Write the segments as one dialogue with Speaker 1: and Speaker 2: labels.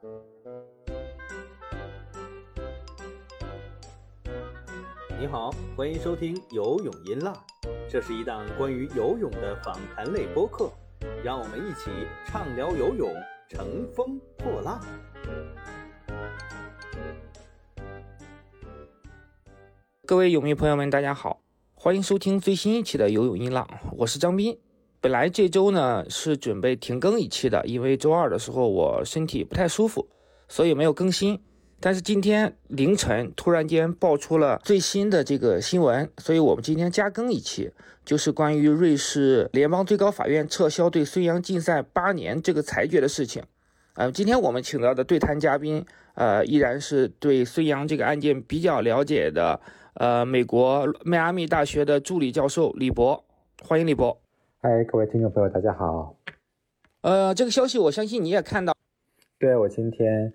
Speaker 1: 你好，欢迎收听《游泳音浪》，这是一档关于游泳的访谈类播客，让我们一起畅聊游泳，乘风破浪。
Speaker 2: 各位泳迷朋友们，大家好，欢迎收听最新一期的《游泳音浪》，我是张斌。本来这周呢是准备停更一期的，因为周二的时候我身体不太舒服，所以没有更新。但是今天凌晨突然间爆出了最新的这个新闻，所以我们今天加更一期，就是关于瑞士联邦最高法院撤销对孙杨禁赛八年这个裁决的事情。呃，今天我们请到的对谈嘉宾，呃，依然是对孙杨这个案件比较了解的，呃，美国迈阿密大学的助理教授李博，欢迎李博。
Speaker 3: 嗨，各位听众朋友，大家好。
Speaker 2: 呃，这个消息我相信你也看到。
Speaker 3: 对我今天。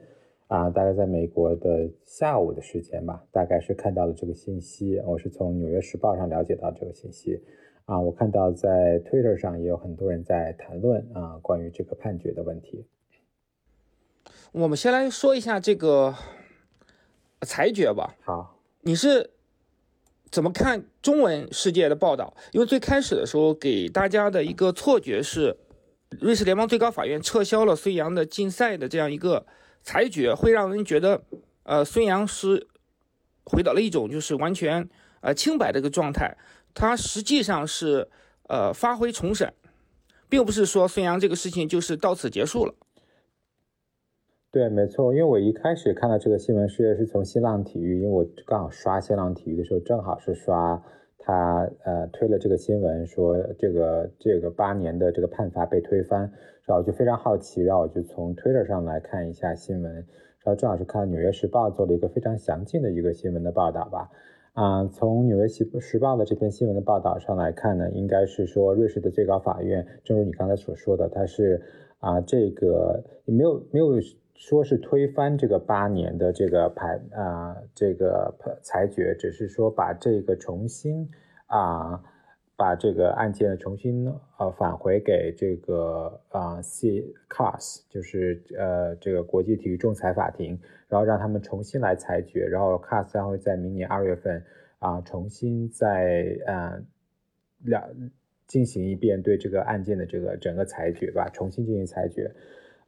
Speaker 3: 啊，大概在美国的下午的时间吧，大概是看到了这个信息。我是从《纽约时报》上了解到这个信息。啊，我看到在 Twitter 上也有很多人在谈论啊，关于这个判决的问题。
Speaker 2: 我们先来说一下这个裁决吧。
Speaker 3: 好，
Speaker 2: 你是怎么看中文世界的报道？因为最开始的时候给大家的一个错觉是，瑞士联邦最高法院撤销了孙杨的禁赛的这样一个。裁决会让人觉得，呃，孙杨是回到了一种就是完全呃清白的一个状态。他实际上是呃发挥重审，并不是说孙杨这个事情就是到此结束了。
Speaker 3: 对，没错，因为我一开始看到这个新闻是是从新浪体育，因为我刚好刷新浪体育的时候，正好是刷他呃推了这个新闻，说这个这个八年的这个判罚被推翻。然后我就非常好奇，然后我就从 Twitter 上来看一下新闻，然后正好是看《纽约时报》做了一个非常详尽的一个新闻的报道吧。啊，从《纽约时时报》的这篇新闻的报道上来看呢，应该是说瑞士的最高法院，正如你刚才所说的，它是啊这个没有没有说是推翻这个八年的这个判啊这个裁决，只是说把这个重新啊。把这个案件重新呃返回给这个啊 C CAS，就是呃这个国际体育仲裁法庭，然后让他们重新来裁决，然后 CAS 将会在明年二月份啊重新再呃两进行一遍对这个案件的这个整个裁决吧，重新进行裁决。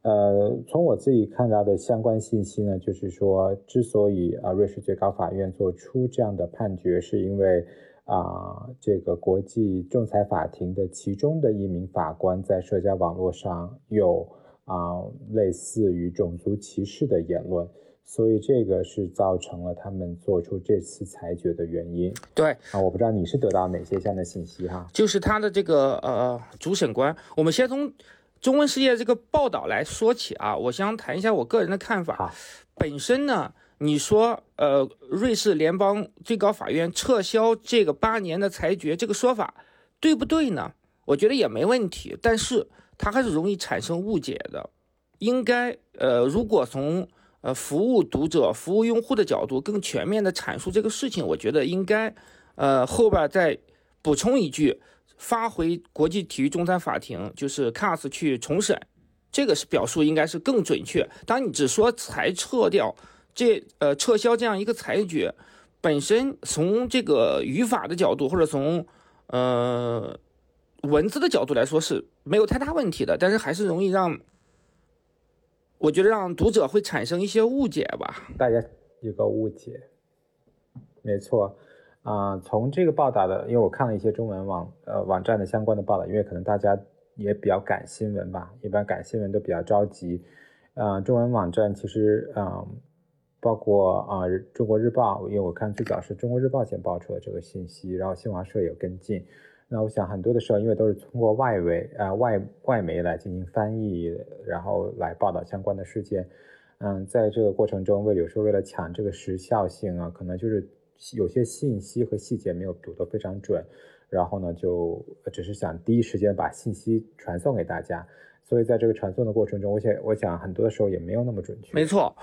Speaker 3: 呃，从我自己看到的相关信息呢，就是说，之所以啊瑞士最高法院做出这样的判决，是因为。啊，这个国际仲裁法庭的其中的一名法官在社交网络上有啊类似于种族歧视的言论，所以这个是造成了他们做出这次裁决的原因。
Speaker 2: 对
Speaker 3: 啊，我不知道你是得到哪些这样的信息哈？
Speaker 2: 就是他的这个呃主审官，我们先从中文世界这个报道来说起啊，我想谈一下我个人的看法。本身呢。你说，呃，瑞士联邦最高法院撤销这个八年的裁决，这个说法对不对呢？我觉得也没问题，但是它还是容易产生误解的。应该，呃，如果从呃服务读者、服务用户的角度，更全面的阐述这个事情，我觉得应该，呃，后边再补充一句，发回国际体育仲裁法庭，就是 CAS 去重审，这个是表述应该是更准确。当你只说裁撤掉。这呃，撤销这样一个裁决，本身从这个语法的角度，或者从呃文字的角度来说是没有太大问题的，但是还是容易让我觉得让读者会产生一些误解吧。
Speaker 3: 大家有个误解，没错啊。从这个报道的，因为我看了一些中文网呃网站的相关的报道，因为可能大家也比较赶新闻吧，一般赶新闻都比较着急。啊，中文网站其实嗯。包括啊，《中国日报》，因为我看最早是中国日报先报出了这个信息，然后新华社有跟进。那我想很多的时候，因为都是通过外围啊外外媒来进行翻译，然后来报道相关的事件。嗯，在这个过程中，为有时候为了抢这个时效性啊，可能就是有些信息和细节没有读得非常准，然后呢，就只是想第一时间把信息传送给大家。所以在这个传送的过程中，我想我想很多的时候也没有那么准确。
Speaker 2: 没错。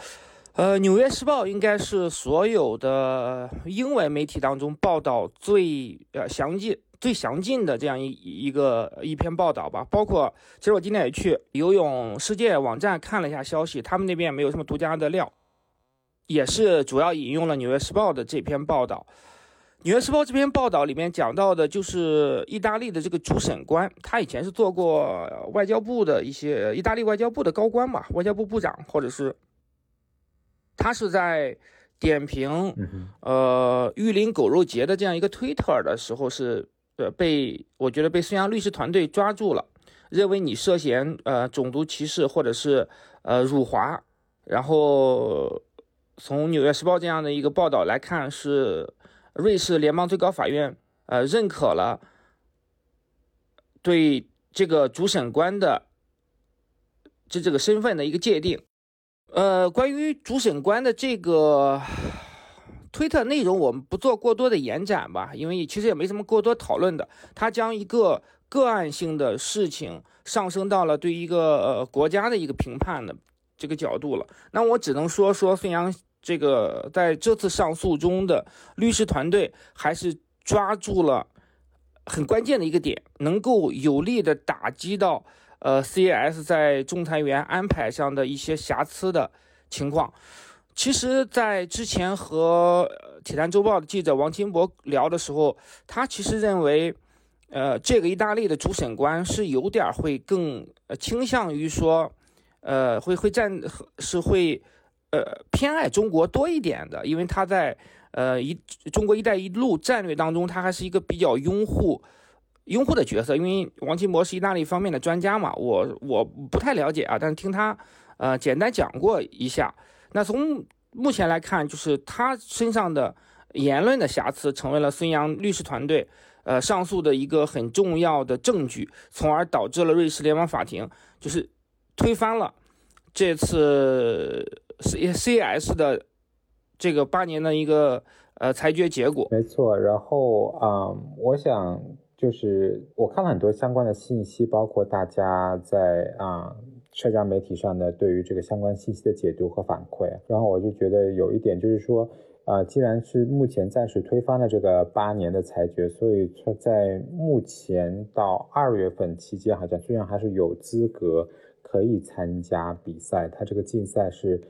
Speaker 2: 呃，《纽约时报》应该是所有的英文媒体当中报道最呃详尽、最详尽的这样一一个一篇报道吧。包括其实我今天也去游泳世界网站看了一下消息，他们那边没有什么独家的料，也是主要引用了《纽约时报》的这篇报道。《纽约时报》这篇报道里面讲到的，就是意大利的这个主审官，他以前是做过外交部的一些意大利外交部的高官嘛，外交部部长，或者是他是在点评呃玉林狗肉节的这样一个推特的时候，是呃被我觉得被孙杨律师团队抓住了，认为你涉嫌呃种族歧视或者是呃辱华，然后从《纽约时报》这样的一个报道来看是。瑞士联邦最高法院，呃，认可了对这个主审官的这这个身份的一个界定。呃，关于主审官的这个推特内容，我们不做过多的延展吧，因为其实也没什么过多讨论的。他将一个个案性的事情上升到了对一个呃国家的一个评判的这个角度了。那我只能说说孙杨。这个在这次上诉中的律师团队还是抓住了很关键的一个点，能够有力的打击到呃 CAS 在仲裁员安排上的一些瑕疵的情况。其实，在之前和《铁蛋周报》的记者王金博聊的时候，他其实认为，呃，这个意大利的主审官是有点会更倾向于说，呃，会会站是会。呃，偏爱中国多一点的，因为他在呃一中国“一带一路”战略当中，他还是一个比较拥护拥护的角色。因为王金博是意大利方面的专家嘛，我我不太了解啊，但是听他呃简单讲过一下。那从目前来看，就是他身上的言论的瑕疵，成为了孙杨律师团队呃上诉的一个很重要的证据，从而导致了瑞士联邦法庭就是推翻了这次。C C S 的这个八年的一个呃裁决结果，
Speaker 3: 没错。然后啊，我想就是我看了很多相关的信息，包括大家在啊社交媒体上的对于这个相关信息的解读和反馈。然后我就觉得有一点就是说，啊，既然是目前暂时推翻了这个八年的裁决，所以他在目前到二月份期间，好像虽然还是有资格可以参加比赛，他这个竞赛是。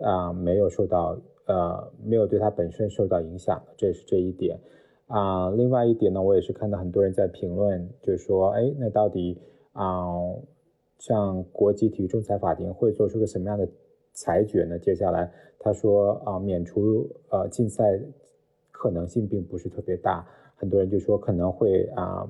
Speaker 3: 啊，没有受到呃，没有对他本身受到影响，这是这一点啊。另外一点呢，我也是看到很多人在评论，就是说，哎，那到底啊，像国际体育仲裁法庭会做出个什么样的裁决呢？接下来他说啊，免除呃竞赛可能性并不是特别大，很多人就说可能会啊，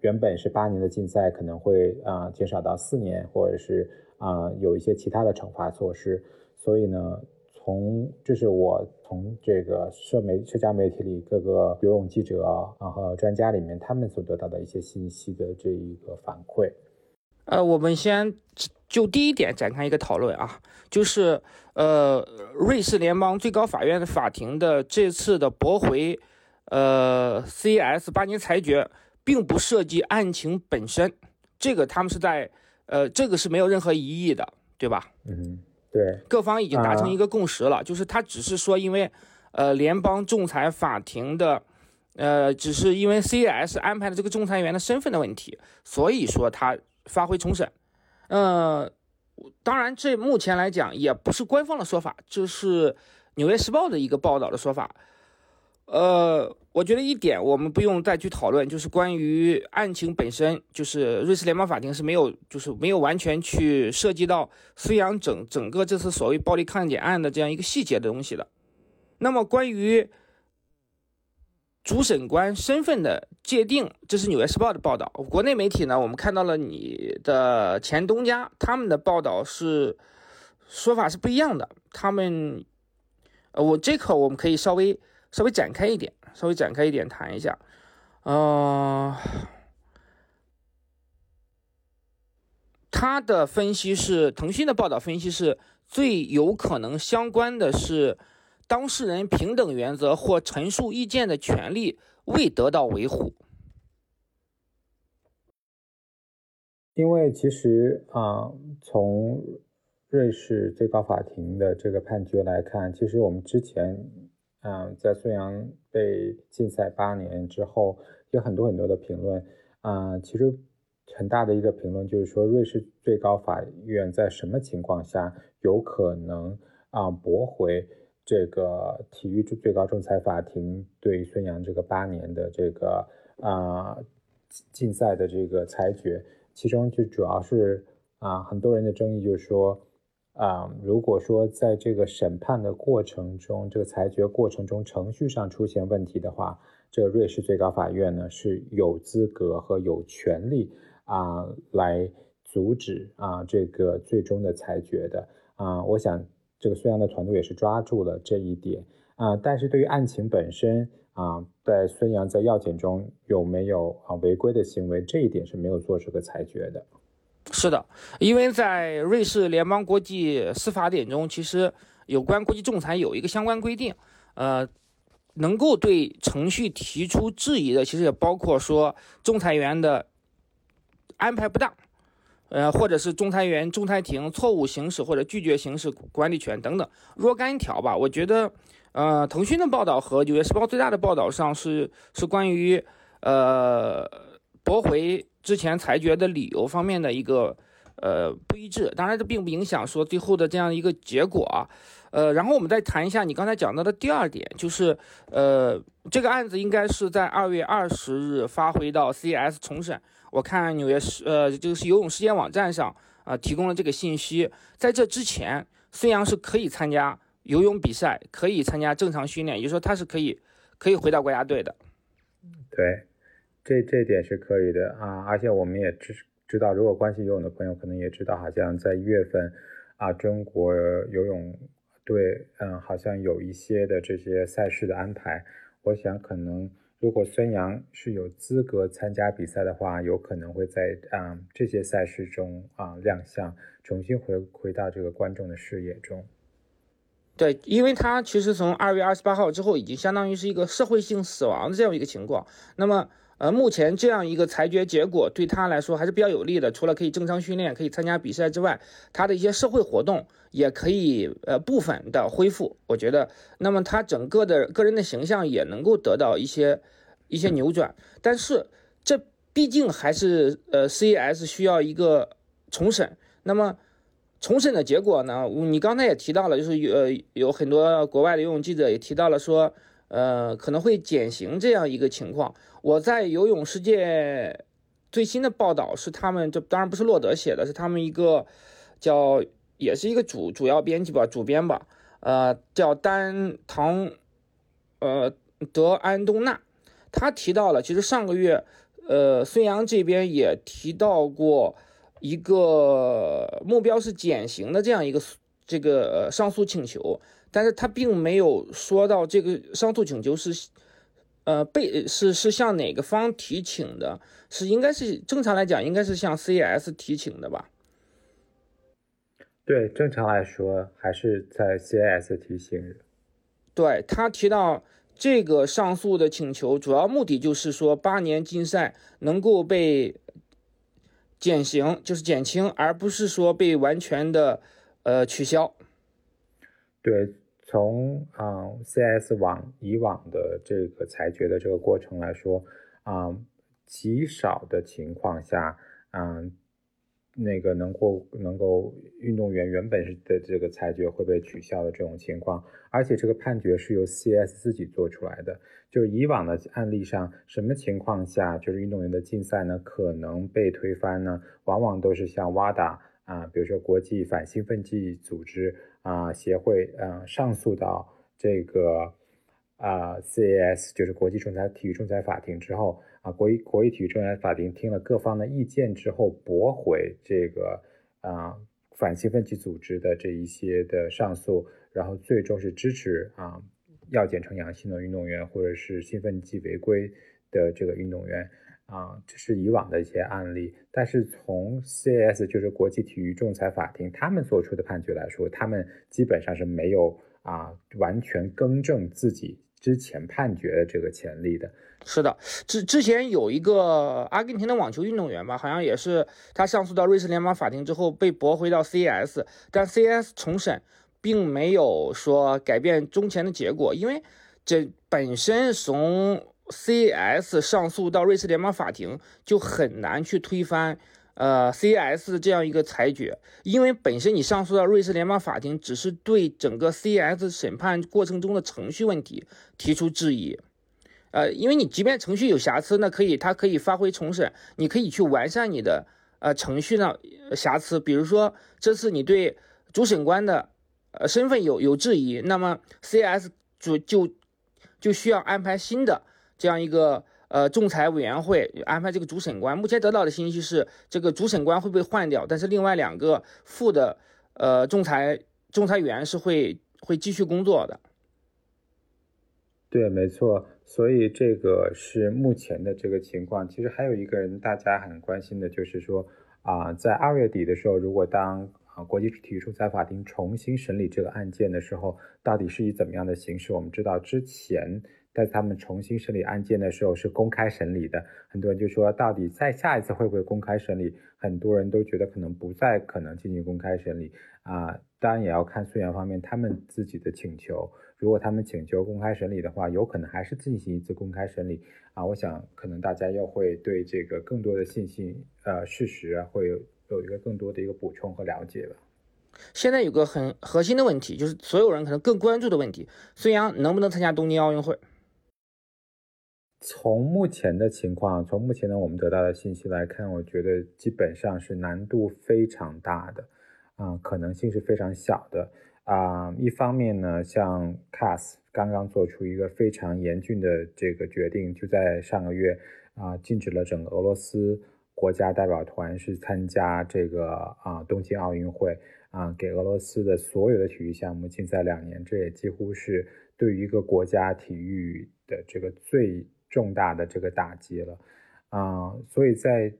Speaker 3: 原本是八年的竞赛可能会啊减少到四年，或者是啊有一些其他的惩罚措施。所以呢，从这是我从这个社媒社交媒体里各个游泳记者然后专家里面他们所得到的一些信息的这一个反馈。
Speaker 2: 呃，我们先就第一点展开一个讨论啊，就是呃，瑞士联邦最高法院的法庭的这次的驳回呃 CS 八年裁决，并不涉及案情本身，这个他们是在呃，这个是没有任何疑义的，对吧？
Speaker 3: 嗯。对，
Speaker 2: 各方已经达成一个共识了，就是他只是说，因为，呃，联邦仲裁法庭的，呃，只是因为 CS 安排的这个仲裁员的身份的问题，所以说他发回重审。呃，当然，这目前来讲也不是官方的说法，这是《纽约时报》的一个报道的说法。呃，我觉得一点我们不用再去讨论，就是关于案情本身，就是瑞士联邦法庭是没有，就是没有完全去涉及到孙杨整整个这次所谓暴力抗检案的这样一个细节的东西的。那么关于主审官身份的界定，这是纽约时报的报道。国内媒体呢，我们看到了你的前东家他们的报道是说法是不一样的。他们，呃，我这块我们可以稍微。稍微展开一点，稍微展开一点谈一下，呃，他的分析是，腾讯的报道分析是最有可能相关的是当事人平等原则或陈述意见的权利未得到维护。
Speaker 3: 因为其实啊，从瑞士最高法庭的这个判决来看，其实我们之前。嗯，在孙杨被禁赛八年之后，有很多很多的评论啊，其实很大的一个评论就是说，瑞士最高法院在什么情况下有可能啊驳回这个体育最高仲裁法庭对孙杨这个八年的这个啊禁赛的这个裁决？其中就主要是啊，很多人的争议就是说。啊，如果说在这个审判的过程中，这个裁决过程中程序上出现问题的话，这个瑞士最高法院呢是有资格和有权利啊来阻止啊这个最终的裁决的啊。我想这个孙杨的团队也是抓住了这一点啊。但是对于案情本身啊，在孙杨在药检中有没有啊违规的行为，这一点是没有做出个裁决的。
Speaker 2: 是的，因为在瑞士联邦国际司法典中，其实有关国际仲裁有一个相关规定，呃，能够对程序提出质疑的，其实也包括说仲裁员的安排不当，呃，或者是仲裁员、仲裁庭错误行使或者拒绝行使管理权等等若干条吧。我觉得，呃，腾讯的报道和《纽约时报》最大的报道上是是关于呃驳回。之前裁决的理由方面的一个呃不一致，当然这并不影响说最后的这样一个结果啊，呃，然后我们再谈一下你刚才讲到的第二点，就是呃这个案子应该是在二月二十日发回到 CS 重审，我看纽约市呃就是游泳时间网站上啊提供了这个信息，在这之前孙杨是可以参加游泳比赛，可以参加正常训练，也就是说他是可以可以回到国家队的，
Speaker 3: 对。这这点是可以的啊，而且我们也知知道，如果关心游泳的朋友可能也知道，好像在一月份啊，中国游泳队嗯，好像有一些的这些赛事的安排。我想可能如果孙杨是有资格参加比赛的话，有可能会在啊这些赛事中啊亮相，重新回回到这个观众的视野中。
Speaker 2: 对，因为他其实从二月二十八号之后，已经相当于是一个社会性死亡的这样一个情况。那么。呃，目前这样一个裁决结果对他来说还是比较有利的。除了可以正常训练、可以参加比赛之外，他的一些社会活动也可以呃部分的恢复。我觉得，那么他整个的个人的形象也能够得到一些一些扭转。但是这毕竟还是呃 C S 需要一个重审。那么重审的结果呢？你刚才也提到了，就是有呃有很多国外的游泳记者也提到了说。呃，可能会减刑这样一个情况。我在游泳世界最新的报道是，他们这当然不是洛德写的，是他们一个叫也是一个主主要编辑吧，主编吧，呃，叫丹唐，呃，德安东纳，他提到了，其实上个月，呃，孙杨这边也提到过一个目标是减刑的这样一个这个上诉请求。但是他并没有说到这个上诉请求是，呃，被是是向哪个方提请的？是应该是正常来讲，应该是向 CS 提请的吧？
Speaker 3: 对，正常来说还是在 CS 提请。
Speaker 2: 对他提到这个上诉的请求，主要目的就是说八年禁赛能够被减刑，就是减轻，而不是说被完全的呃取消。
Speaker 3: 对。从啊，CS 往以往的这个裁决的这个过程来说，啊，极少的情况下，嗯，那个能够能够运动员原本是的这个裁决会被取消的这种情况，而且这个判决是由 CS 自己做出来的。就是以往的案例上，什么情况下就是运动员的禁赛呢可能被推翻呢？往往都是像 WADA 啊，比如说国际反兴奋剂组织。啊，协会啊上诉到这个啊 CAS，就是国际仲裁体育仲裁法庭之后啊，国际国际体育仲裁法庭听了各方的意见之后，驳回这个啊反兴奋剂组织的这一些的上诉，然后最终是支持啊药检呈阳性的运动员或者是兴奋剂违规的这个运动员。啊，这是以往的一些案例，但是从 CS 就是国际体育仲裁法庭他们做出的判决来说，他们基本上是没有啊完全更正自己之前判决的这个潜力的。
Speaker 2: 是的，之之前有一个阿根廷的网球运动员吧，好像也是他上诉到瑞士联邦法庭之后被驳回到 CS，但 CS 重审并没有说改变中前的结果，因为这本身从 C.S 上诉到瑞士联邦法庭，就很难去推翻呃，C.S 这样一个裁决，因为本身你上诉到瑞士联邦法庭，只是对整个 C.S 审判过程中的程序问题提出质疑。呃，因为你即便程序有瑕疵，那可以，它可以发挥重审，你可以去完善你的呃程序呢瑕疵。比如说这次你对主审官的呃身份有有质疑，那么 CS 主就就需要安排新的这样一个呃仲裁委员会安排这个主审官。目前得到的信息是这个主审官会被换掉，但是另外两个副的呃仲裁仲裁员是会会继续工作的。
Speaker 3: 对，没错。所以这个是目前的这个情况。其实还有一个人，大家很关心的就是说，啊，在二月底的时候，如果当啊国际体育仲裁法庭重新审理这个案件的时候，到底是以怎么样的形式？我们知道之前在他们重新审理案件的时候是公开审理的，很多人就说，到底在下一次会不会公开审理？很多人都觉得可能不再可能进行公开审理啊。当然也要看诉讼方面他们自己的请求。如果他们请求公开审理的话，有可能还是进行一次公开审理啊。我想可能大家又会对这个更多的信息呃事实啊，会有有一个更多的一个补充和了解了。
Speaker 2: 现在有个很核心的问题，就是所有人可能更关注的问题：孙杨能不能参加东京奥运会？
Speaker 3: 从目前的情况，从目前的我们得到的信息来看，我觉得基本上是难度非常大的啊，可能性是非常小的。啊，一方面呢，像 CAS 刚刚做出一个非常严峻的这个决定，就在上个月啊，禁止了整个俄罗斯国家代表团是参加这个啊东京奥运会啊，给俄罗斯的所有的体育项目禁赛两年，这也几乎是对于一个国家体育的这个最重大的这个打击了啊，所以在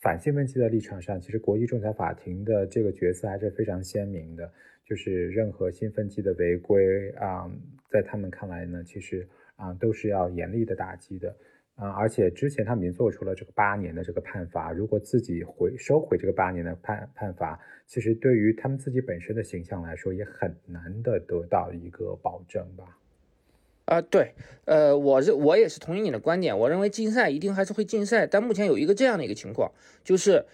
Speaker 3: 反兴奋剂的立场上，其实国际仲裁法庭的这个角色还是非常鲜明的。就是任何兴奋剂的违规啊，在他们看来呢，其实啊都是要严厉的打击的啊。而且之前他们已经做出了这个八年的这个判罚，如果自己回收回这个八年的判判罚，其实对于他们自己本身的形象来说，也很难的得到一个保证吧。
Speaker 2: 啊，对，呃，我是我也是同意你的观点，我认为禁赛一定还是会禁赛，但目前有一个这样的一个情况，就是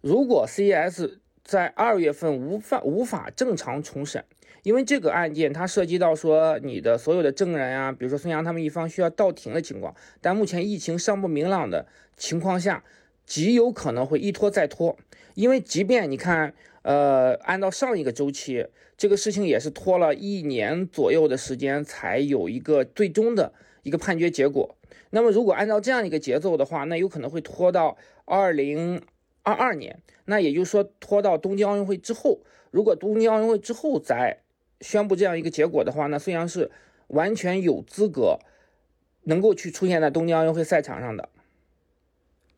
Speaker 2: 如果 CES。在二月份无法无法正常重审，因为这个案件它涉及到说你的所有的证人啊，比如说孙杨他们一方需要到庭的情况，但目前疫情尚不明朗的情况下，极有可能会一拖再拖。因为即便你看，呃，按照上一个周期，这个事情也是拖了一年左右的时间才有一个最终的一个判决结果。那么如果按照这样一个节奏的话，那有可能会拖到二零。二二年，那也就是说拖到东京奥运会之后，如果东京奥运会之后再宣布这样一个结果的话，那孙杨是完全有资格能够去出现在东京奥运会赛场上的。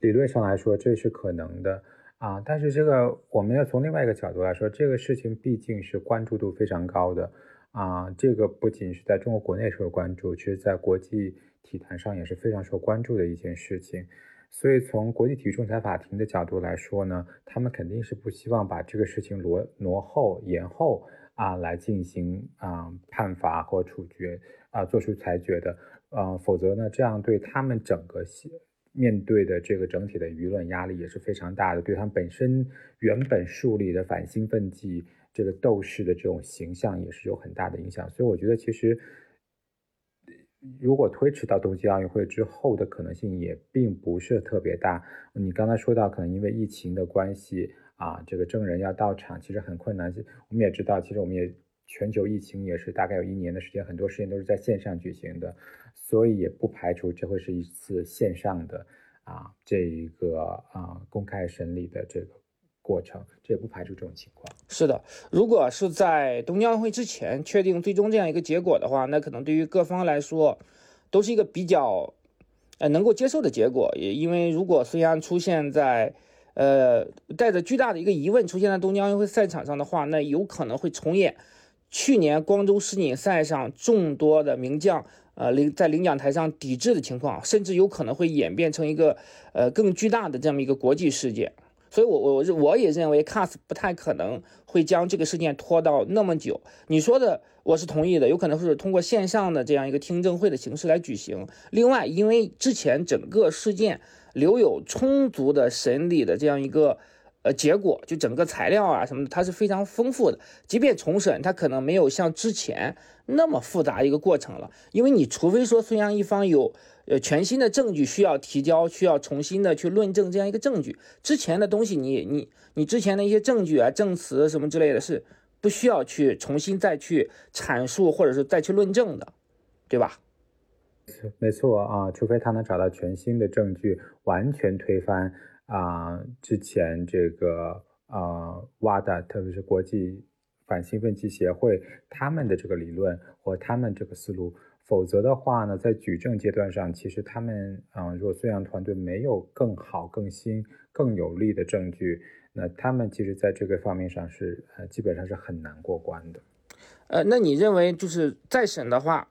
Speaker 3: 理论上来说，这是可能的啊。但是这个我们要从另外一个角度来说，这个事情毕竟是关注度非常高的啊。这个不仅是在中国国内受关注，其实在国际体坛上也是非常受关注的一件事情。所以从国际体育仲裁法庭的角度来说呢，他们肯定是不希望把这个事情挪挪后、延后啊来进行啊判罚或处决啊做出裁决的，呃，否则呢，这样对他们整个系面对的这个整体的舆论压力也是非常大的，对他们本身原本树立的反兴奋剂这个斗士的这种形象也是有很大的影响。所以我觉得其实。如果推迟到冬季奥运会之后的可能性也并不是特别大。你刚才说到，可能因为疫情的关系啊，这个证人要到场，其实很困难。我们也知道，其实我们也全球疫情也是大概有一年的时间，很多事情都是在线上举行的，所以也不排除这会是一次线上的啊这一个啊公开审理的这个。过程，这也不排除这种情况。
Speaker 2: 是的，如果是在东京奥运会之前确定最终这样一个结果的话，那可能对于各方来说都是一个比较呃能够接受的结果。也因为如果孙杨出现在呃带着巨大的一个疑问出现在东京奥运会赛场上的话，那有可能会重演去年光州世锦赛上众多的名将呃领在领奖台上抵制的情况，甚至有可能会演变成一个呃更巨大的这么一个国际事件。所以我我我也认为 CAS 不太可能会将这个事件拖到那么久。你说的我是同意的，有可能是通过线上的这样一个听证会的形式来举行。另外，因为之前整个事件留有充足的审理的这样一个。呃，结果就整个材料啊什么的，它是非常丰富的。即便重审，它可能没有像之前那么复杂一个过程了。因为你除非说孙杨一方有呃全新的证据需要提交，需要重新的去论证这样一个证据，之前的东西你你你之前的一些证据啊、证词什么之类的，是不需要去重新再去阐述或者是再去论证的，对吧？
Speaker 3: 没错啊，除非他能找到全新的证据，完全推翻。啊，之前这个啊，WADA，特别是国际反兴奋剂协会，他们的这个理论或他们这个思路，否则的话呢，在举证阶段上，其实他们啊，如果孙杨团队没有更好、更新、更有力的证据，那他们其实在这个方面上是呃，基本上是很难过关的。
Speaker 2: 呃，那你认为就是再审的话，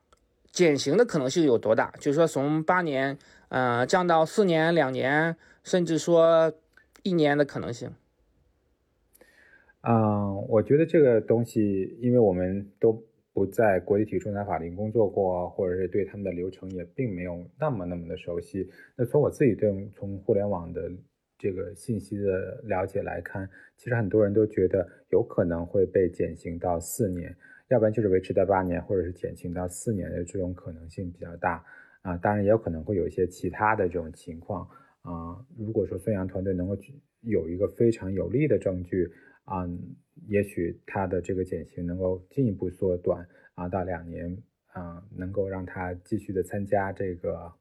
Speaker 2: 减刑的可能性有多大？就是说从八年，呃，降到四年、两年。甚至说一年的可能性。
Speaker 3: 嗯，我觉得这个东西，因为我们都不在国际体育仲裁法庭工作过，或者是对他们的流程也并没有那么那么的熟悉。那从我自己对从互联网的这个信息的了解来看，其实很多人都觉得有可能会被减刑到四年，要不然就是维持在八年，或者是减刑到四年的这种可能性比较大。啊，当然也有可能会有一些其他的这种情况。啊，如果说孙杨团队能够有一个非常有力的证据啊，也许他的这个减刑能够进一步缩短啊，到两年啊，能够让他继续的参加这个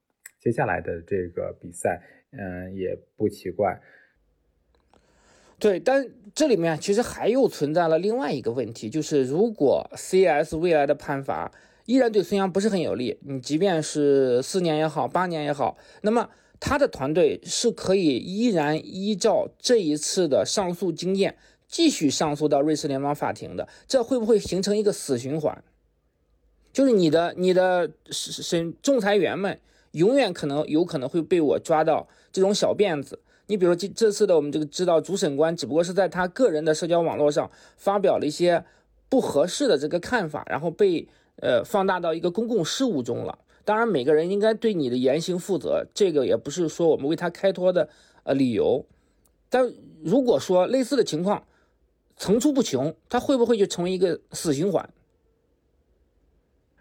Speaker 3: 接下来的这个比赛，嗯，也不奇怪。
Speaker 2: 对，但这里面其实还又存在了另外一个问题，就是如果 CS 未来的判罚依然对孙杨不是很有利，你即便是四年也好，八年也好，那么。他的团队是可以依然依照这一次的上诉经验继续上诉到瑞士联邦法庭的，这会不会形成一个死循环？就是你的你的审审仲裁员们永远可能有可能会被我抓到这种小辫子。你比如说这这次的我们这个知道主审官只不过是在他个人的社交网络上发表了一些不合适的这个看法，然后被呃放大到一个公共事务中了。当然，每个人应该对你的言行负责，这个也不是说我们为他开脱的呃理由。但如果说类似的情况层出不穷，他会不会就成为一个死循环？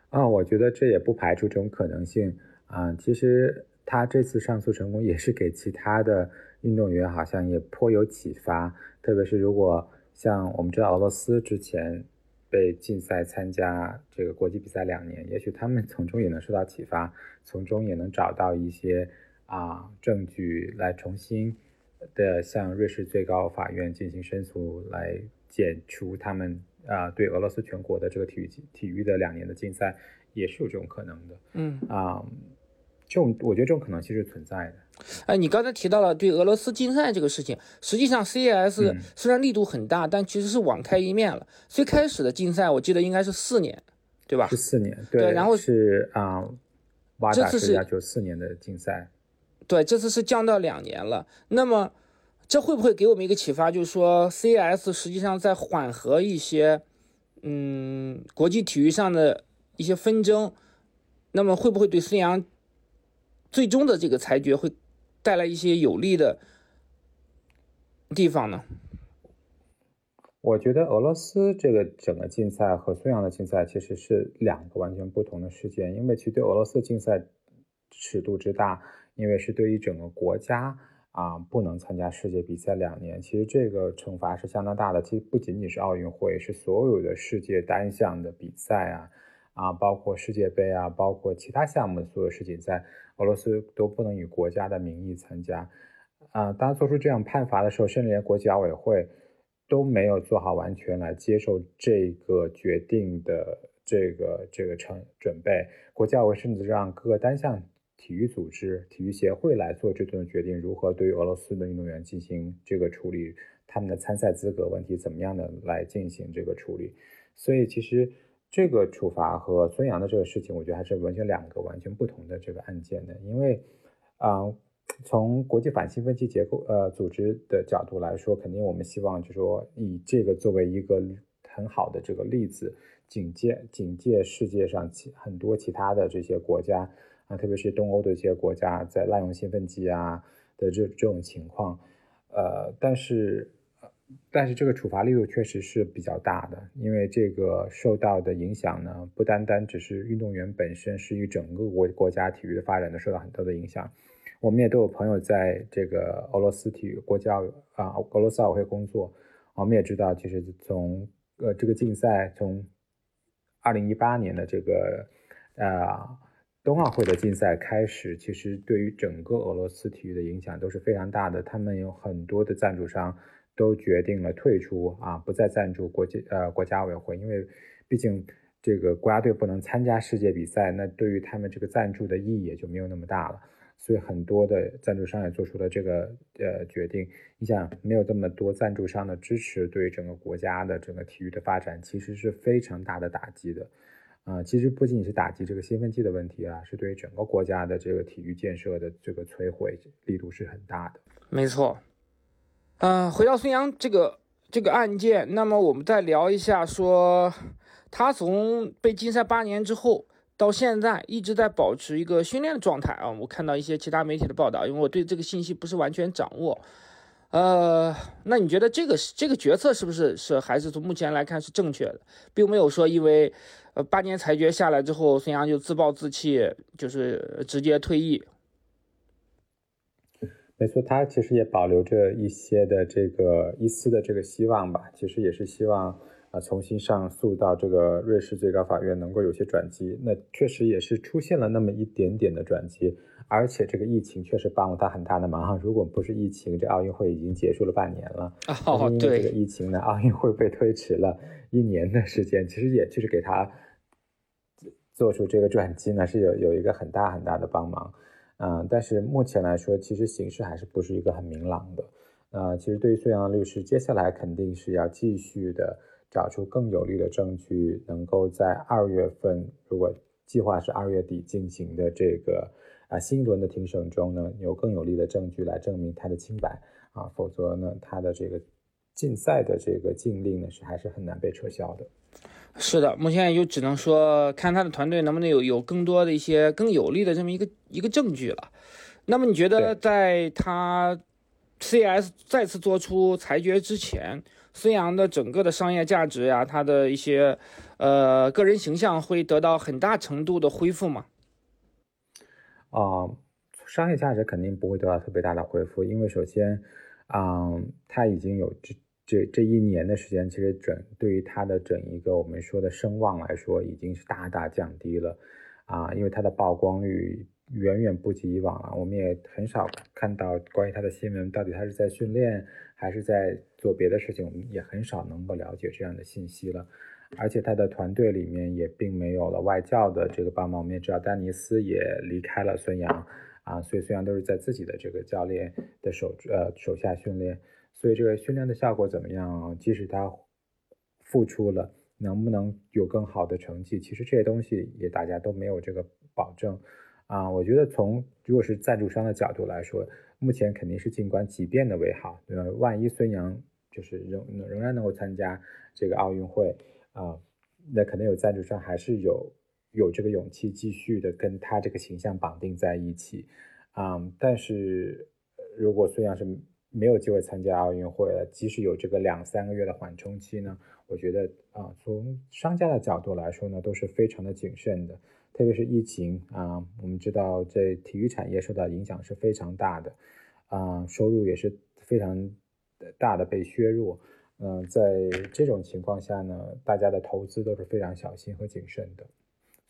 Speaker 3: 啊，我觉得这也不排除这种可能性啊。其实他这次上诉成功，也是给其他的运动员好像也颇有启发，特别是如果像我们知道俄罗斯之前。被禁赛参加这个国际比赛两年，也许他们从中也能受到启发，从中也能找到一些啊证据来重新的向瑞士最高法院进行申诉，来解除他们啊对俄罗斯全国的这个体育体育的两年的禁赛，也是有这种可能的。
Speaker 2: 嗯
Speaker 3: 啊。这种我觉得这种可能性是存在的。
Speaker 2: 哎，你刚才提到了对俄罗斯禁赛这个事情，实际上 CAS 虽然力度很大，但其实是网开一面了。最开始的禁赛我记得应该是四年，对吧？
Speaker 3: 是四年，对。
Speaker 2: 然后
Speaker 3: 是啊，
Speaker 2: 这次是
Speaker 3: 九四年的禁赛，
Speaker 2: 对，这次是降到两年了。那么这会不会给我们一个启发，就是说 CAS 实际上在缓和一些嗯国际体育上的一些纷争？那么会不会对孙杨？最终的这个裁决会带来一些有利的地方呢？
Speaker 3: 我觉得俄罗斯这个整个竞赛和孙杨的竞赛其实是两个完全不同的事件，因为其实对俄罗斯竞赛尺度之大，因为是对于整个国家啊不能参加世界比赛两年，其实这个惩罚是相当大的。其实不仅仅是奥运会，是所有的世界单项的比赛啊。啊，包括世界杯啊，包括其他项目的所有事情，在俄罗斯都不能以国家的名义参加。啊，当做出这样判罚的时候，甚至连国际奥委会都没有做好完全来接受这个决定的这个这个成准备。国际奥委甚至让各个单项体育组织、体育协会来做这种决定，如何对俄罗斯的运动员进行这个处理，他们的参赛资格问题怎么样的来进行这个处理。所以其实。这个处罚和孙杨的这个事情，我觉得还是完全两个完全不同的这个案件的，因为啊，从国际反兴奋剂结构呃组织的角度来说，肯定我们希望就是说以这个作为一个很好的这个例子，警戒警戒世界上其很多其他的这些国家啊，特别是东欧的一些国家在滥用兴奋剂啊的这这种情况，呃，但是但是这个处罚力度确实是比较大的，因为这个受到的影响呢，不单单只是运动员本身，是与整个国国家体育的发展都受到很多的影响。我们也都有朋友在这个俄罗斯体育国家啊，俄罗斯奥委会工作。我们也知道，其实从呃这个竞赛从二零一八年的这个呃冬奥会的竞赛开始，其实对于整个俄罗斯体育的影响都是非常大的。他们有很多的赞助商都决定了退出啊，不再赞助国际呃国家奥委会，因为毕竟这个国家队不能参加世界比赛，那对于他们这个赞助的意义也就没有那么大了。所以很多的赞助商也做出了这个呃决定。你想，没有这么多赞助商的支持，对于整个国家的整个体育的发展其实是非常大的打击的。啊，其实不仅仅是打击这个兴奋剂的问题啊，是对于整个国家的这个体育建设的这个摧毁力度是很大的。
Speaker 2: 没错。嗯，回到孙杨这个这个案件，那么我们再聊一下，说他从被禁赛八年之后。到现在一直在保持一个训练的状态啊！我看到一些其他媒体的报道，因为我对这个信息不是完全掌握。呃，那你觉得这个这个决策是不是是还是从目前来看是正确的，并没有说因为呃八年裁决下来之后，孙杨就自暴自弃，就是直接退役。
Speaker 3: 没错，他其实也保留着一些的这个一丝的这个希望吧，其实也是希望。啊，重新上诉到这个瑞士最高法院能够有些转机，那确实也是出现了那么一点点的转机，而且这个疫情确实帮了他很大的忙。如果不是疫情，这奥运会已经结束了半年了。
Speaker 2: 哦，对，
Speaker 3: 这个疫情呢，奥运会被推迟了一年的时间，其实也就是给他做出这个转机呢，是有有一个很大很大的帮忙。啊，但是目前来说，其实形势还是不是一个很明朗的。呃，其实对于孙杨律师，接下来肯定是要继续的。找出更有力的证据，能够在二月份，如果计划是二月底进行的这个啊新一轮的庭审中呢，有更有力的证据来证明他的清白啊，否则呢，他的这个禁赛的这个禁令呢是还是很难被撤销的。
Speaker 2: 是的，目前也就只能说看他的团队能不能有有更多的一些更有力的这么一个一个证据了。那么你觉得在他 CS 再次做出裁决之前？孙杨的整个的商业价值呀，他的一些呃个人形象会得到很大程度的恢复吗？
Speaker 3: 啊，商业价值肯定不会得到特别大的恢复，因为首先，嗯，他已经有这这这一年的时间，其实整对于他的整一个我们说的声望来说，已经是大大降低了啊，因为他的曝光率远远不及以往了，我们也很少看到关于他的新闻，到底他是在训练。还是在做别的事情，我们也很少能够了解这样的信息了。而且他的团队里面也并没有了外教的这个帮忙。我们也知道丹尼斯也离开了孙杨啊，所以孙杨都是在自己的这个教练的手呃手下训练。所以这个训练的效果怎么样？即使他付出了，能不能有更好的成绩？其实这些东西也大家都没有这个保证啊。我觉得从如果是赞助商的角度来说。目前肯定是静观其变的为好，对吧？万一孙杨就是仍仍然能够参加这个奥运会啊，那可能有赞助商还是有有这个勇气继续的跟他这个形象绑定在一起啊。但是如果孙杨是没有机会参加奥运会了，即使有这个两三个月的缓冲期呢，我觉得啊，从商家的角度来说呢，都是非常的谨慎的。特别是疫情啊，我们知道这体育产业受到影响是非常大的，啊，收入也是非常大的被削弱。嗯，在这种情况下呢，大家的投资都是非常小心和谨慎的。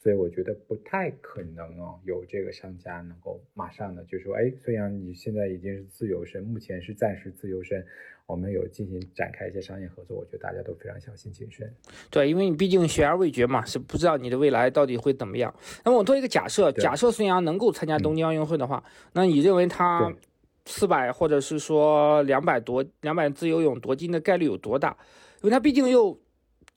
Speaker 3: 所以我觉得不太可能哦，有这个商家能够马上的就说，哎，孙杨你现在已经是自由身，目前是暂时自由身，我们有进行展开一些商业合作。我觉得大家都非常小心谨慎。
Speaker 2: 对，因为你毕竟悬而未决嘛，是不知道你的未来到底会怎么样。那么我做一个假设，假设孙杨能够参加东京奥运会的话，那你认为他四百或者是说两百夺两百自由泳夺金的概率有多大？因为他毕竟又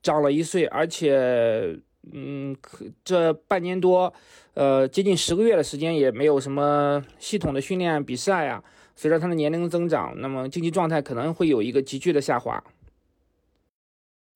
Speaker 2: 长了一岁，而且。嗯，这半年多，呃，接近十个月的时间，也没有什么系统的训练比赛啊。随着他的年龄增长，那么竞技状态可能会有一个急剧的下滑。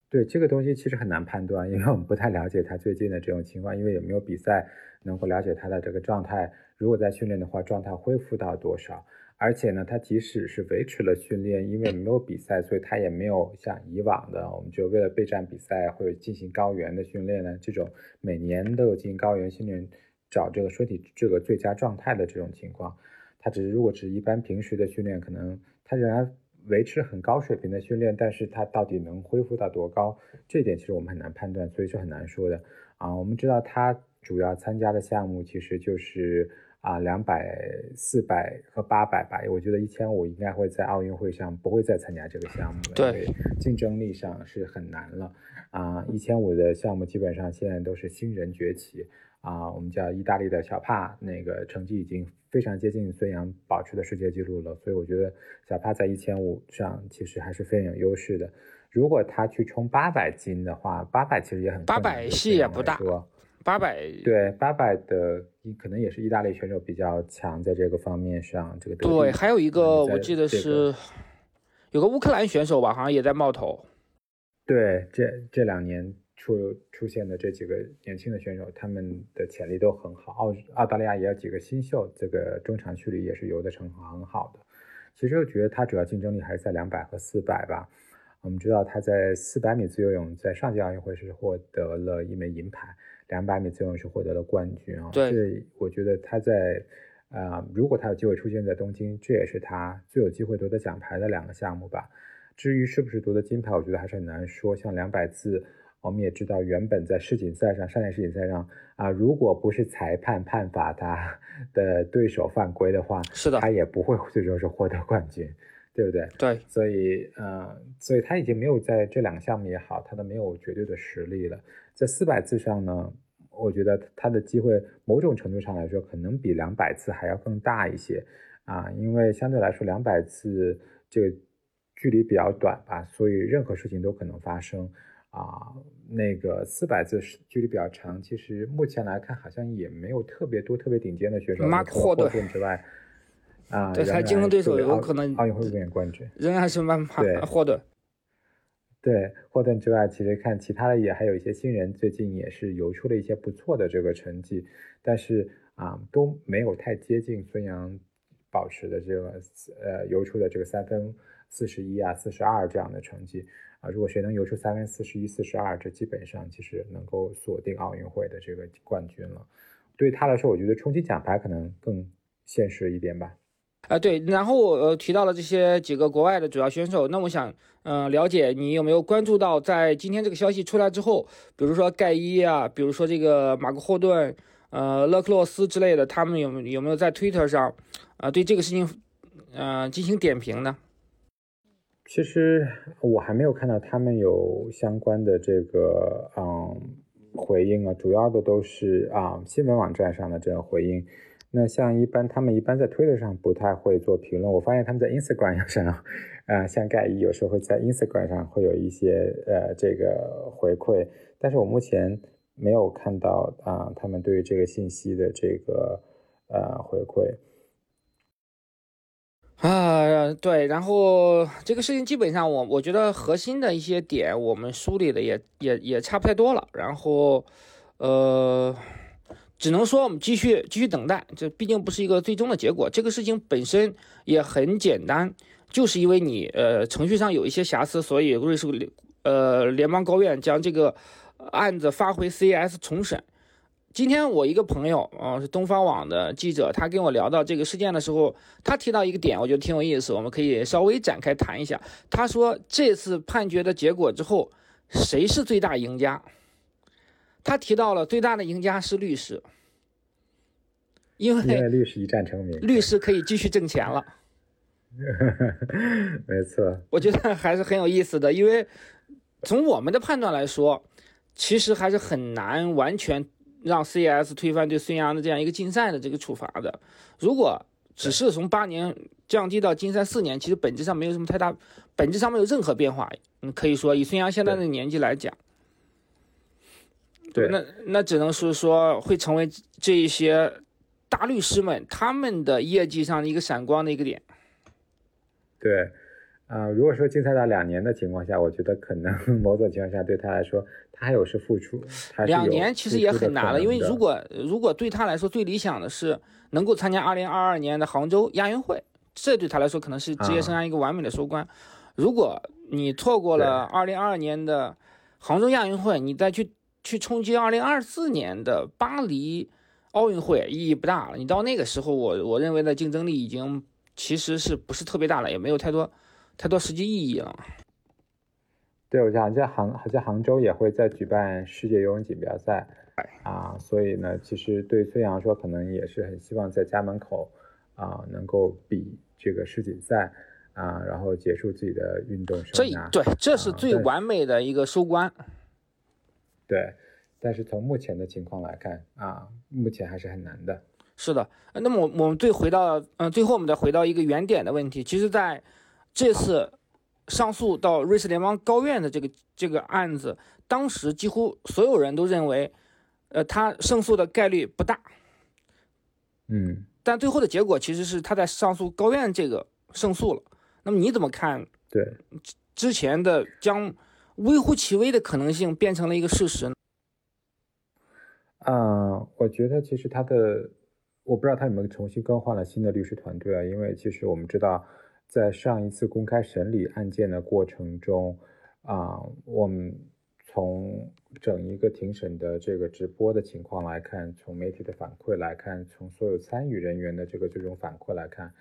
Speaker 3: 对这个东西其实很难判断，因为我们不太了解他最近的这种情况，因为有没有比赛能够了解他的这个状态。如果在训练的话，状态恢复到多少？而且呢，他即使是维持了训练，因为没有比赛，所以他也没有像以往的，我们就为了备战比赛或者进行高原的训练呢，这种每年都有进行高原训练，找这个身体这个最佳状态的这种情况。他只是如果只一般平时的训练，可能他仍然维持很高水平的训练，但是他到底能恢复到多高，这点其实我们很难判断，所以是很难说的啊。我们知道他主要参加的项目其实就是。啊，两百、四百和八百吧，我觉得一千五应该会在奥运会上不会再参加这个项目了，
Speaker 2: 对，
Speaker 3: 竞争力上是很难了。啊，一千五的项目基本上现在都是新人崛起。啊，我们叫意大利的小帕，那个成绩已经非常接近孙杨保持的世界纪录了，所以我觉得小帕在一千五上其实还是非常有优势的。如果他去冲八百斤的话，八百其实也很
Speaker 2: 八百戏也不大。八百
Speaker 3: 对八百的，可能也是意大利选手比较强，在这个方面上，这个
Speaker 2: 对，还有一个我记得是有个乌克兰选手吧，好像也在冒头。
Speaker 3: 对，这这两年出出现的这几个年轻的选手，他们的潜力都很好。澳澳大利亚也有几个新秀，这个中长距离也是游的成很好的。其实我觉得他主要竞争力还是在两百和四百吧。我们知道他在四百米自由泳在上届奥运会是获得了一枚银牌。两百米自由泳是获得了冠军啊！
Speaker 2: 对，
Speaker 3: 我觉得他在，啊，如果他有机会出现在东京，这也是他最有机会夺得奖牌的两个项目吧。至于是不是夺得金牌，我觉得还是很难说。像两百字，我们也知道，原本在世锦赛上，上届世锦赛上啊，如果不是裁判判罚他的对手犯规的话，
Speaker 2: 是的，
Speaker 3: 他也不会 最终是获得冠军，对不对？
Speaker 2: 对，
Speaker 3: 所以，呃，所以他已经没有在这两个项目也好，他都没有绝对的实力了。在四百字上呢，我觉得他的机会某种程度上来说，可能比两百字还要更大一些啊，因为相对来说两百字这个距离比较短吧，所以任何事情都可能发生啊。那个四百字距离比较长，其实目前来看好像也没有特别多特别顶尖的选手，
Speaker 2: 马克霍顿
Speaker 3: 之外啊，
Speaker 2: 对他竞争对手有可能
Speaker 3: 奥运会冠军，
Speaker 2: 仍然是曼帕霍顿。
Speaker 3: 对霍顿之外，其实看其他的也还有一些新人，最近也是游出了一些不错的这个成绩，但是啊都没有太接近孙杨保持的这个呃游出的这个三分四十一啊四十二这样的成绩啊。如果谁能游出三分四十一四十二，这基本上其实能够锁定奥运会的这个冠军了。对他来说，我觉得冲击奖牌可能更现实一点吧。
Speaker 2: 啊，对，然后我呃提到了这些几个国外的主要选手，那我想，嗯，了解你有没有关注到，在今天这个消息出来之后，比如说盖伊啊，比如说这个马克霍顿，呃，勒克洛斯之类的，他们有有没有在 Twitter 上，啊，对这个事情，呃，进行点评呢？
Speaker 3: 其实我还没有看到他们有相关的这个嗯回应啊，主要的都是啊新闻网站上的这个回应。那像一般，他们一般在推特上不太会做评论。我发现他们在 Instagram 上，啊，像盖伊有时候会在 Instagram 上会有一些呃这个回馈，但是我目前没有看到啊他们对于这个信息的这个呃回馈。
Speaker 2: 啊，对，然后这个事情基本上我我觉得核心的一些点我们梳理的也也也差不太多了，然后呃。只能说我们继续继续等待，这毕竟不是一个最终的结果。这个事情本身也很简单，就是因为你呃程序上有一些瑕疵，所以瑞士呃联邦高院将这个案子发回 CES 重审。今天我一个朋友啊是东方网的记者，他跟我聊到这个事件的时候，他提到一个点，我觉得挺有意思，我们可以稍微展开谈一下。他说这次判决的结果之后，谁是最大赢家？他提到了最大的赢家是律师，因为
Speaker 3: 律师一战成名，
Speaker 2: 律师可以继续挣钱了。
Speaker 3: 没错，
Speaker 2: 我觉得还是很有意思的，因为从我们的判断来说，其实还是很难完全让 CES 推翻对孙杨的这样一个禁赛的这个处罚的。如果只是从八年降低到禁赛四年，其实本质上没有什么太大，本质上没有任何变化。嗯，可以说以孙杨现在的年纪来讲。
Speaker 3: 对，
Speaker 2: 那那只能是说会成为这一些大律师们他们的业绩上的一个闪光的一个点。
Speaker 3: 对，啊，如果说竞赛到两年的情况下，我觉得可能某种情况下对他来说，他还有是付出。
Speaker 2: 两年其实也很难了，因为如果如果对他来说最理想的是能够参加二零二二年的杭州亚运会，这对他来说可能是职业生涯一个完美的收官。如果你错过了二零二二年的杭州亚运会，你再去去冲击二零二四年的巴黎奥运会，意义不大了。你到那个时候，我我认为的竞争力已经。其实是不是特别大了，也没有太多太多实际意义了。
Speaker 3: 对，我想在杭，好像杭州也会在举办世界游泳锦标赛啊，所以呢，其实对孙杨说，可能也是很希望在家门口啊，能够比这个世锦赛啊，然后结束自己的运动生
Speaker 2: 涯。这对，这是最完美的一个收官。
Speaker 3: 对，但是从目前的情况来看啊，目前还是很难的。
Speaker 2: 是的，那么我我们最回到，嗯，最后我们再回到一个原点的问题。其实，在这次上诉到瑞士联邦高院的这个这个案子，当时几乎所有人都认为，呃，他胜诉的概率不大。
Speaker 3: 嗯，
Speaker 2: 但最后的结果其实是他在上诉高院这个胜诉了。那么你怎么看？
Speaker 3: 对，
Speaker 2: 之前的将微乎其微的可能性变成了一个事实？
Speaker 3: 啊，我觉得其实他的。我不知道他有没有重新更换了新的律师团队啊？因为其实我们知道，在上一次公开审理案件的过程中，啊，我们从整一个庭审的这个直播的情况来看，从媒体的反馈来看，从所有参与人员的这个这种反馈来看，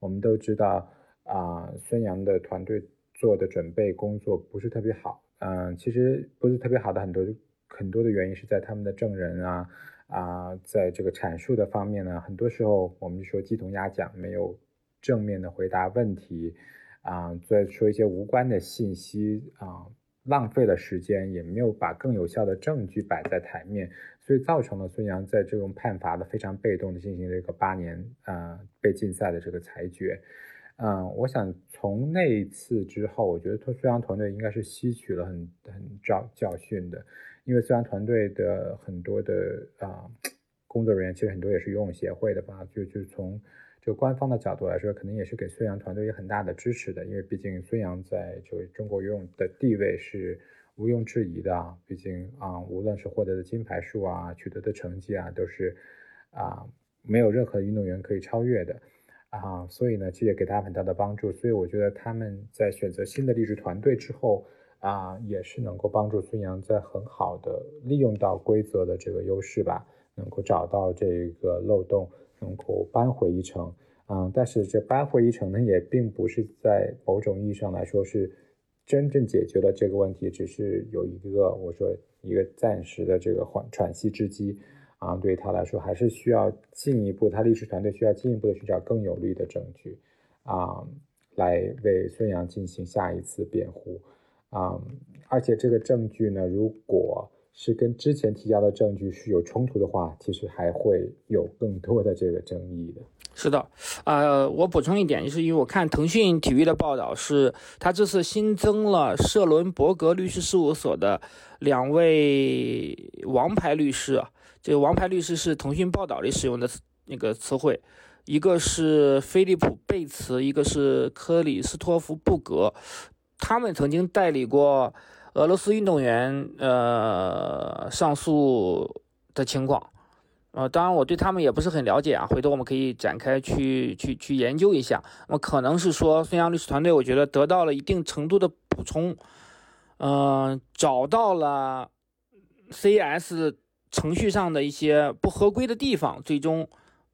Speaker 3: 我们都知道啊，孙杨的团队做的准备工作不是特别好。嗯，其实不是特别好的很多很多的原因是在他们的证人啊。啊，在这个阐述的方面呢，很多时候我们就说鸡同鸭讲，没有正面的回答问题，啊，在说一些无关的信息，啊，浪费了时间，也没有把更有效的证据摆在台面，所以造成了孙杨在这种判罚的非常被动的进行了一个八年啊被禁赛的这个裁决，嗯，我想从那一次之后，我觉得孙杨团队应该是吸取了很很教教训的。因为虽然团队的很多的啊工作人员，其实很多也是游泳协会的吧，就就是从就官方的角度来说，可能也是给孙杨团队有很大的支持的。因为毕竟孙杨在就中国游泳的地位是毋庸置疑的，毕竟啊，无论是获得的金牌数啊，取得的成绩啊，都是啊没有任何运动员可以超越的啊，所以呢，其实也给他很大的帮助。所以我觉得他们在选择新的励志团队之后。啊，也是能够帮助孙杨在很好的利用到规则的这个优势吧，能够找到这个漏洞，能够扳回一城。啊，但是这扳回一城呢，也并不是在某种意义上来说是真正解决了这个问题，只是有一个我说一个暂时的这个缓喘息之机。啊，对于他来说，还是需要进一步，他律师团队需要进一步的寻找更有力的证据，啊，来为孙杨进行下一次辩护。啊，而且这个证据呢，如果是跟之前提交的证据是有冲突的话，其实还会有更多的这个争议的。
Speaker 2: 是的，呃，我补充一点，就是因为我看腾讯体育的报道，是他这次新增了舍伦伯格律师事务所的两位王牌律师。这个王牌律师是腾讯报道里使用的那个词汇，一个是菲利普贝茨，一个是克里斯托弗布格。他们曾经代理过俄罗斯运动员，呃，上诉的情况，呃，当然我对他们也不是很了解啊，回头我们可以展开去去去研究一下。那么可能是说孙杨律师团队，我觉得得到了一定程度的补充，嗯，找到了 CS 程序上的一些不合规的地方，最终，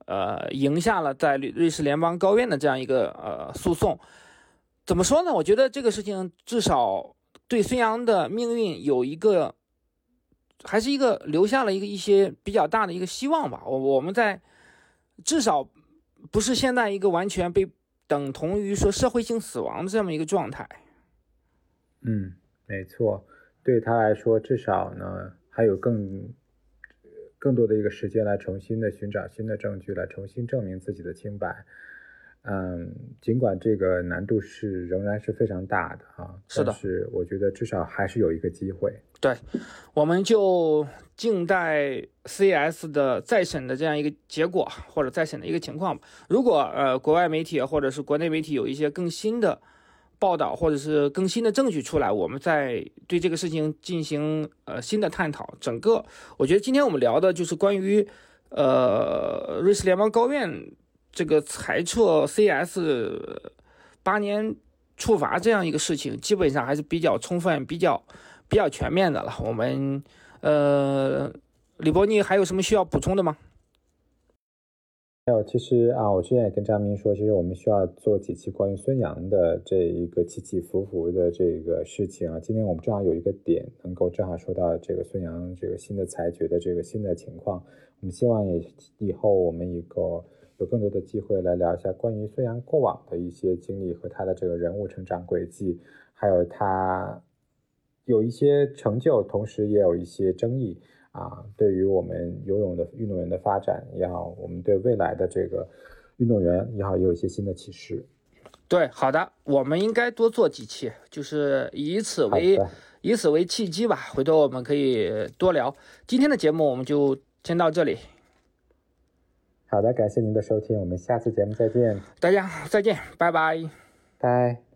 Speaker 2: 呃，赢下了在瑞士联邦高院的这样一个呃诉讼。怎么说呢？我觉得这个事情至少对孙杨的命运有一个，还是一个留下了一个一些比较大的一个希望吧。我我们在至少不是现在一个完全被等同于说社会性死亡的这么一个状态。
Speaker 3: 嗯，没错，对他来说，至少呢还有更更多的一个时间来重新的寻找新的证据，来重新证明自己的清白。嗯，尽管这个难度是仍然是非常大的啊，
Speaker 2: 是的，
Speaker 3: 是我觉得至少还是有一个机会。
Speaker 2: 对，我们就静待 CS 的再审的这样一个结果或者再审的一个情况。如果呃国外媒体或者是国内媒体有一些更新的报道或者是更新的证据出来，我们再对这个事情进行呃新的探讨。整个我觉得今天我们聊的就是关于呃瑞士联邦高院这个裁撤 CS 八年处罚这样一个事情，基本上还是比较充分、比较比较全面的了。我们。呃，李博，尼还有什么需要补充的吗？
Speaker 3: 还有，其实啊，我之前也跟张明说，其实我们需要做几期关于孙杨的这一个起起伏伏的这个事情啊。今天我们正好有一个点能够正好说到这个孙杨这个新的裁决的这个新的情况。我们希望也以后我们一个有更多的机会来聊一下关于孙杨过往的一些经历和他的这个人物成长轨迹，还有他。有一些成就，同时也有一些争议啊。对于我们游泳的运动员的发展也好，我们对未来的这个运动员也好，也有一些新的启示。
Speaker 2: 对，好的，我们应该多做几期，就是以此为以此为契机吧。回头我们可以多聊。今天的节目我们就先到这里。
Speaker 3: 好的，感谢您的收听，我们下次节目再见。
Speaker 2: 大家再见，拜拜，
Speaker 3: 拜。